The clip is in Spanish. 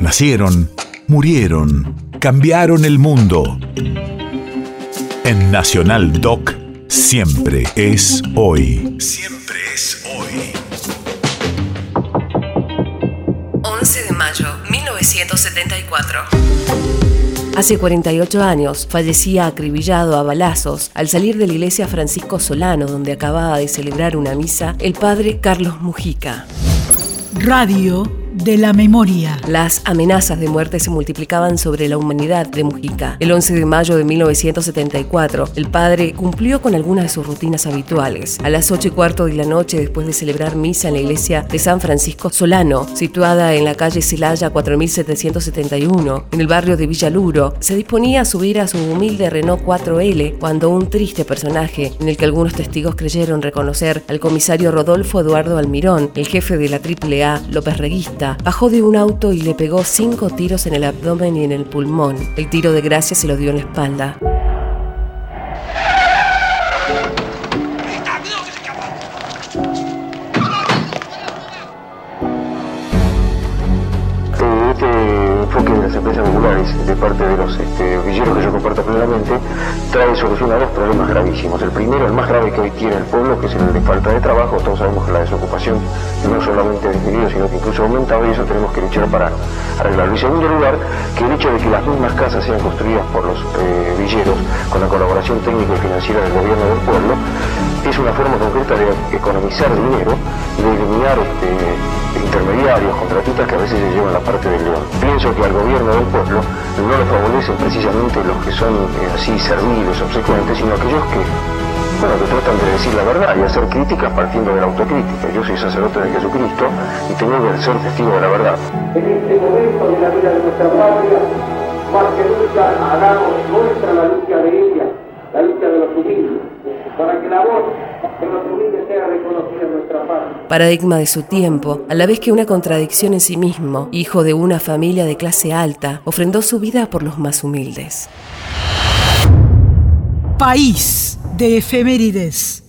Nacieron, murieron, cambiaron el mundo. En Nacional Doc, siempre es hoy. Siempre es hoy. 11 de mayo, 1974. Hace 48 años fallecía acribillado a balazos al salir de la iglesia Francisco Solano, donde acababa de celebrar una misa, el padre Carlos Mujica. Radio de la memoria. Las amenazas de muerte se multiplicaban sobre la humanidad de Mujica. El 11 de mayo de 1974, el padre cumplió con algunas de sus rutinas habituales. A las 8 y cuarto de la noche, después de celebrar misa en la iglesia de San Francisco Solano, situada en la calle Celaya 4771, en el barrio de Villaluro, se disponía a subir a su humilde Renault 4L cuando un triste personaje, en el que algunos testigos creyeron reconocer al comisario Rodolfo Eduardo Almirón, el jefe de la AAA López Reguista, bajó de un auto y le pegó cinco tiros en el abdomen y en el pulmón. El tiro de gracia se lo dio en la espalda. Enfoque de las empresas populares de parte de los este, villeros que yo comparto plenamente trae solución a dos problemas gravísimos. El primero, el más grave que hoy tiene el pueblo, que es el de falta de trabajo. Todos sabemos que la desocupación no solamente ha disminuido, sino que incluso ha aumentado y eso tenemos que luchar para arreglarlo. Y segundo lugar, que el hecho de que las mismas casas sean construidas por los eh, villeros con la colaboración técnica y financiera del gobierno del pueblo es una forma concreta de economizar dinero de eliminar este, intermediarios, contratistas que a veces se llevan la parte del león. Pienso que al gobierno del pueblo no le favorecen precisamente los que son eh, así serviles, obsecuentes, sino aquellos que, bueno, que tratan de decir la verdad y hacer críticas partiendo de la autocrítica. Yo soy sacerdote de Jesucristo y tengo que ser testigo de la verdad. En este momento de la vida de nuestra patria, más que nunca hagamos nuestra la lucha de ella, la lucha de los humildes, para que la voz de los humildes sea reconocida. Paradigma de su tiempo, a la vez que una contradicción en sí mismo, hijo de una familia de clase alta, ofrendó su vida por los más humildes. País de efemérides.